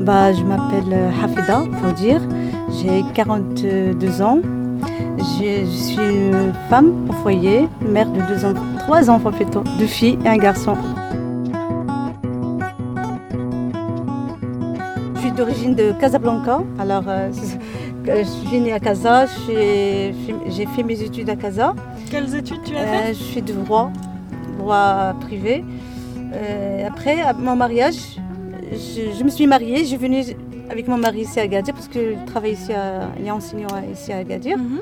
Bah, je m'appelle Hafida, faut dire. J'ai 42 ans. Je, je suis une femme au foyer, mère de deux enfants, trois enfants plutôt, deux filles et un garçon. Je suis d'origine de Casablanca. Alors, euh, je suis née à Casa, j'ai j'ai fait mes études à Casa. Quelles études tu as Euh, fait je suis de droit, droit privé. Euh, après, à mon mariage, je, je me suis mariée. J'ai venu avec mon mari ici à Agadir parce que je travaille ici, à, il est enseignant ici à Agadir. Mhm.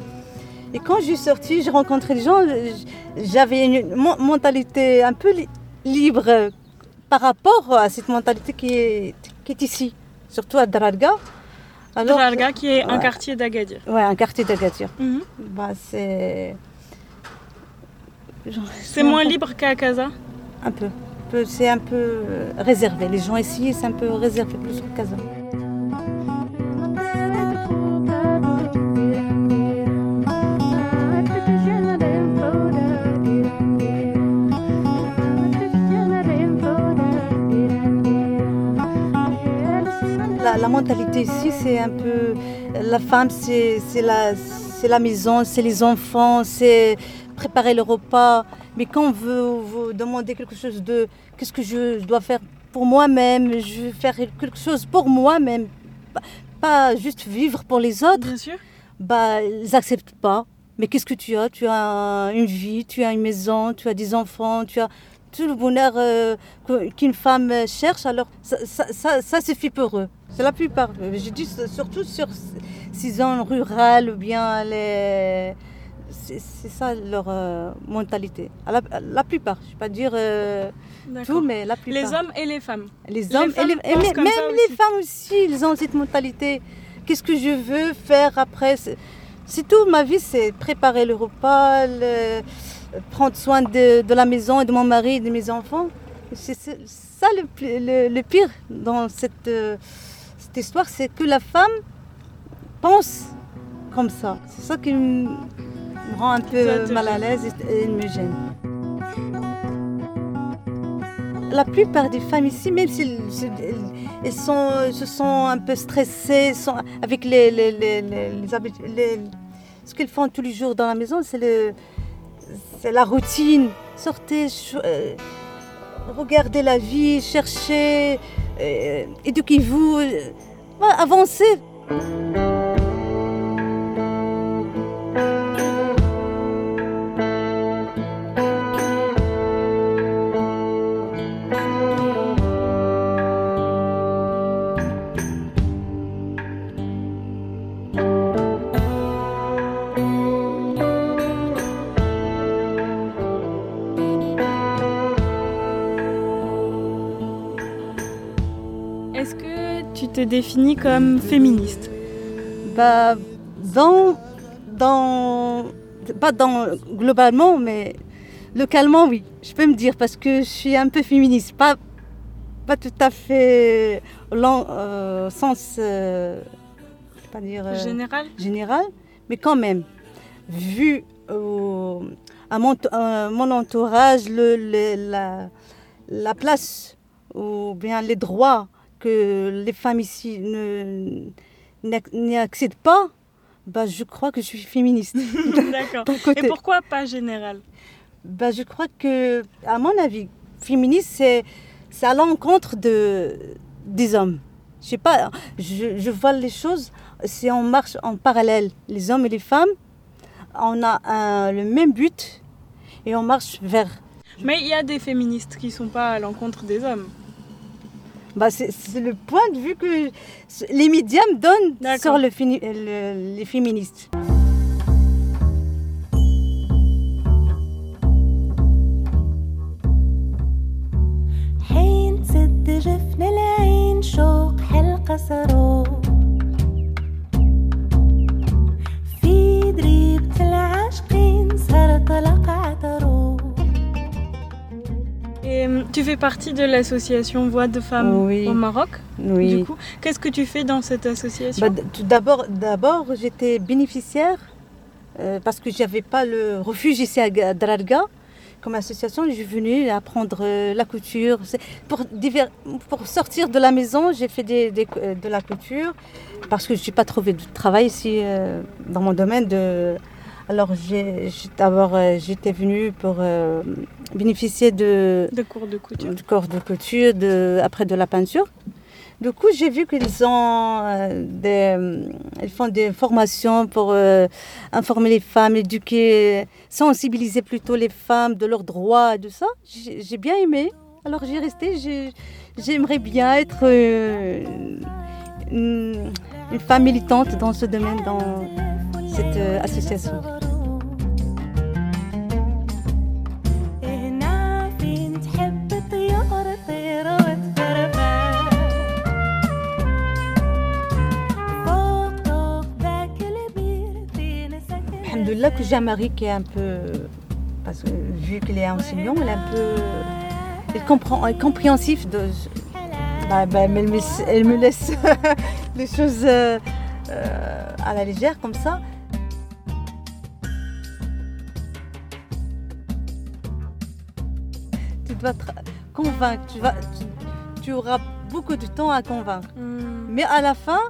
Et quand je suis sortie, j'ai rencontré des gens. je- J'avais une mentalité un peu li- libre par rapport à cette mentalité qui est, qui est ici, surtout à Dararga. Alors, Dralga, qui est un quartier d'Agadir. ouais, un quartier d'Agadir. Mhm. Bah, c'est. C'est moins libre qu'à Casa Un peu. C'est un peu euh, réservé. Les gens ici, c'est un peu réservé plus que Casa. La, la mentalité ici, c'est un peu. La femme, c'est c'est la, c'est la maison, c'est les enfants, c'est préparer le repas. Mais quand on veut vous demander quelque chose de. Qu'est-ce que je dois faire pour moi-même Je veux faire quelque chose pour moi-même. Pas, pas juste vivre pour les autres. Bien sûr. Bah, ils n'acceptent pas. Mais qu'est-ce que tu as? Tu as une vie, tu as une maison, tu as des enfants, tu as tout le bonheur euh, qu'une femme cherche. Alors, ça, ça, ça, ça suffit pour eux. C'est la plupart. Euh, Je dis surtout sur ces zones rurales ou bien les. C'est ça leur euh, mentalité. La, la plupart. Je ne vais pas dire euh, tout, mais la plupart. Les hommes et les femmes. Les hommes femmes et, les, et pensent mais- comme même les aussi. femmes aussi, ils ont cette mentalité. Qu'est-ce que je veux faire après? C'est tout, ma vie, c'est préparer le repas, le- prendre soin de, de la maison et de mon mari et de mes enfants. C'est ça le, plus- le- le pire dans cette, euh, cette histoire, c'est que la femme pense comme ça. C'est ça qui me me rend un peu mal à l'aise et, et me gêne. La plupart des femmes ici, même si elles, sont, se sont un peu stressées sont avec les, les, les, ce qu'elles font tous les jours dans la maison, c'est la routine. Sortez, euh, regardez la vie, cherchez, euh, éduquez-vous, euh, avancez. Te définis comme féministe. Bah, dans, dans, pas dans globalement, mais localement, oui. Je peux me dire parce que je suis un peu féministe, pas, pas tout à fait au euh, sens, euh, pas dire euh, Général. général, mais quand même, vu à mon, mon entourage, le, le- la, la place ou bien les droits que les femmes ici ne n'y accèdent pas, bah, je crois que je suis féministe. D'accord. Et pourquoi pas général Bah, je crois que, à mon avis, féministe, c'est, c'est à l'encontre de, des hommes. Je sais pas, je, je vois les choses, c'est on marche en parallèle. Les hommes et les femmes, on a un- le même but et on marche vers. Mais il y a des féministes qui sont pas à l'encontre des hommes. Bah, c'est, le point de vue que les médias me donnent sur le, le- les féministes. Tu fais partie de l'association Voix de femmes Oui. au Maroc. Oui. Du coup, qu'est-ce que tu fais dans cette association Bah, d'abord, d'abord, j'étais bénéficiaire euh, parce que j'avais pas le refuge ici à Ga- Drarga. comme association, je suis venue apprendre euh, la couture. Pour, divers- pour sortir de la maison, j'ai fait des- des- euh, de la couture parce que je n'ai pas trouvé de travail ici dans mon domaine. De... Alors d'abord, euh, j'étais venue pour euh, bénéficier de, De cours de couture. corps de couture, de, après de la peinture. Du coup, j'ai vu qu'ils ont euh, des, ils font des formations pour euh, informer les femmes, éduquer, sensibiliser plutôt les femmes de leurs droits et de ça. J'ai bien aimé. Alors j'ai resté. j'ai- J'aimerais bien être une, une femme militante dans ce domaine, dans cette euh, association. Alhamdulillah que j'ai un mari qui est un peu, parce que vu qu'il est enseignant, il est un peu, il comprend, il est compréhensif de, bah, bah elle, me, laisse les choses euh, euh, à la légère comme ça. Dois te convaincre, tu, vas, tu, tu auras beaucoup de temps à convaincre. Hmm. Mais à la fin,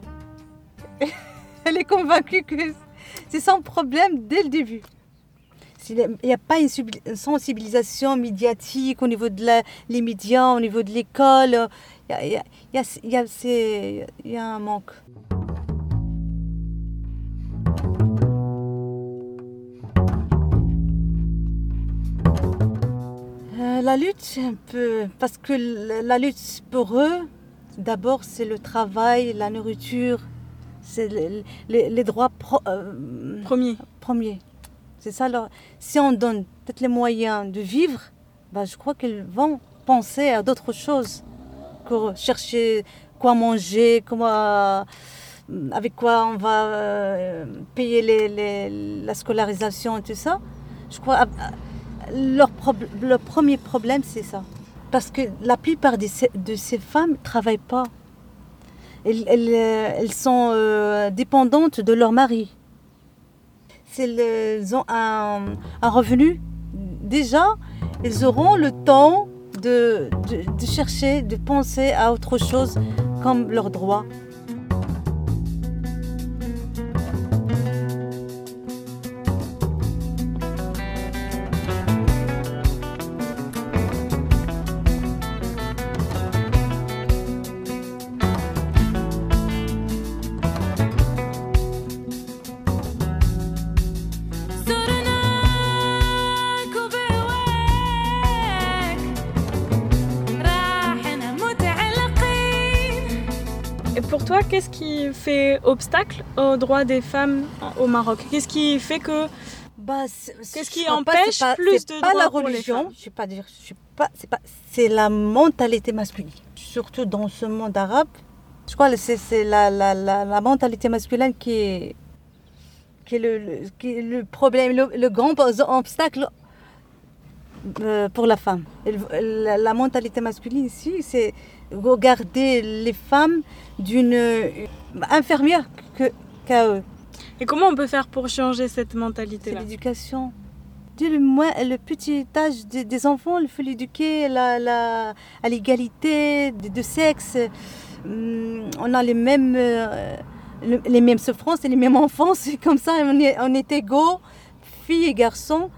elle est convaincue que c'est sans problème dès le début. S'il n'y a pas une sensibilisation médiatique au niveau de la- les médias, au niveau de l'école, il y a, il y a- il y il il y a un manque. La lutte. Parce que la lutte pour eux, d'abord, c'est le travail, la nourriture, c'est le- les, les droits pro- euh, Premier. premiers. C'est ça. Si on donne peut-être les moyens de vivre, bah, je crois qu'ils vont penser à d'autres choses que chercher quoi manger, comment, euh, avec quoi on va euh, payer les- la scolarisation et tout ça. Je crois leur, leur premier problème, c'est ça. Parce que la plupart de ces, de ces femmes ne travaillent pas. Elles, elles, euh, elles sont euh, dépendantes de leur mari. Elles ont un, un revenu, déjà, elles auront le temps de, de- de chercher, de penser à autre chose comme leurs droits. Toi, qu'est-ce qui fait obstacle aux droits des femmes au Maroc? Qu'est-ce qui fait que Bah, Qu'est-ce qui pas, empêche pas- plus de pas droits la pour les religion. Je sais pas dire. Je sais pas. C'est pas. C'est la mentalité masculine. Surtout dans ce monde arabe. Je crois que c'est la, la, la, la mentalité masculine qui est qui est le, le- qui est le problème, le, le grand obstacle pour la femme. La, mentalité masculine ici, c'est regarder les femmes d'une euh, inférieure que- qu'à eux. et comment on peut faire pour changer cette C'est mentalité-là l'éducation. Dès le, moins, le petit âge des, des enfants, il faut l'éduquer la- la- à l'égalité de, de sexe. Hum, On a les mêmes, euh, le- les mêmes souffrances et les mêmes enfants. C'est comme ça, on est, on est égaux, filles et garçons.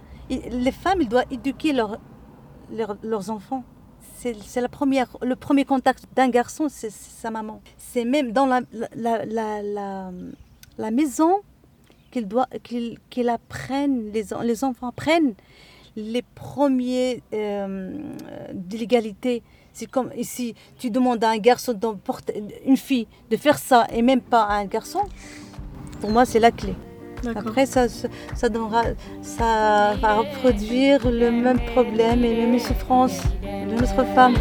Les femmes, doivent éduquer leurs- enfants. C'est le premier contact d'un garçon, c'est sa maman. C'est même dans la, la, la- la- maison qu'ils doivent qu'ils qu'ils apprennent les, les enfants apprennent les premiers euh, de l'égalité c'est comme ici tu demandes à un garçon une fille de faire ça et même pas à un garçon pour moi c'est la clé. Après ça ça, donnera ça va reproduire le même problème et les mêmes souffrances de notre femme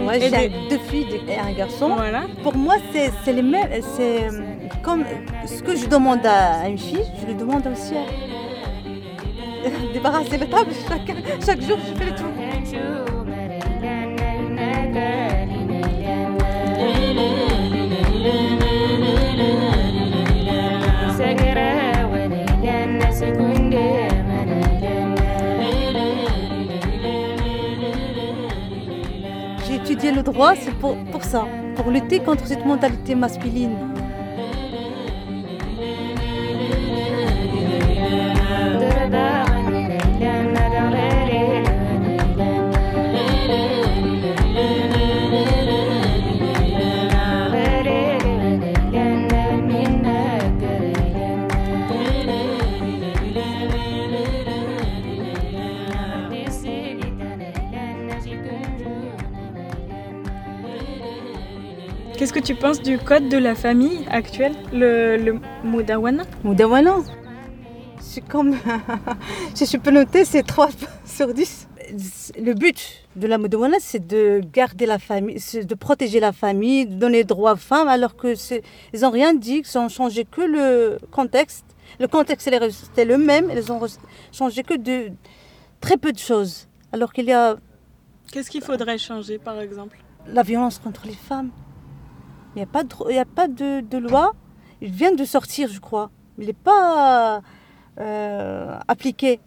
Moi, j'ai des- deux filles et un garçon Voilà. Pour moi, c'est les mêmes. C'est comme ce que je demande à une fille, je le demande aussi à. Débarrasser la table chaque, chaque jour, je fais le tour. J'ai étudié le droit, c'est pour, pour ça, pour lutter contre cette mentalité masculine. Qu'est-ce que tu penses du code de la famille actuel, le, le Mudawana? Moudawana, c'est comme. si je peux noter, c'est 3 sur 10. Le but de la Moudawana, c'est de garder la famille, de protéger la famille, de donner droit aux femmes, alors que c'est- ils n'ont rien dit, ils ont changé que le contexte. Le contexte est resté le même, ils ont changé que de très peu de choses. Alors qu'il y a Qu'est-ce qu'il faudrait changer, par exemple? la violence contre les femmes. Il n'y a pas, de, il y a pas de, de loi. Il vient de sortir, je crois. Il n'est pas euh, appliqué.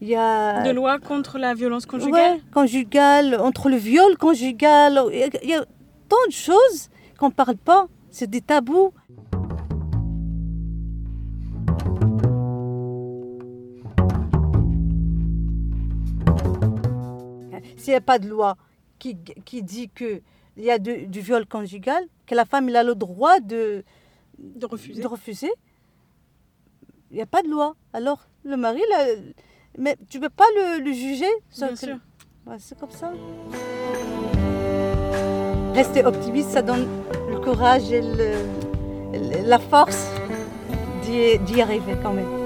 Il y a De loi contre la violence conjugale Ouais, conjugale, entre le viol conjugal. Il y a, il y a tant de choses qu'on ne parle pas. C'est des tabous. S'il n'y a pas de loi qui, qui dit qu'il y a du viol conjugal, que la femme a le droit de, De refuser de refuser, il n'y a pas de loi. Alors, le mari, là, mais tu ne peux pas le, le juger. Bien sûr. Ouais, c'est comme ça. Rester optimiste, ça donne le courage et le- la force d'y d'y arriver quand même.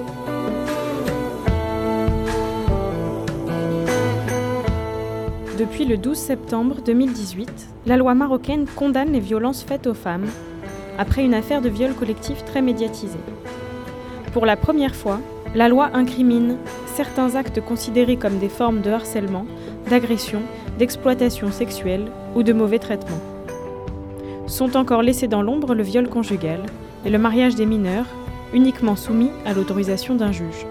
Depuis le 12 septembre 2018, la loi marocaine condamne les violences faites aux femmes, après une affaire de viol collectif très médiatisée. Pour la première fois, la loi incrimine certains actes considérés comme des formes de harcèlement, d'agression, d'exploitation sexuelle ou de mauvais traitement. Sont encore laissés dans l'ombre le viol conjugal et le mariage des mineurs, uniquement soumis à l'autorisation d'un juge.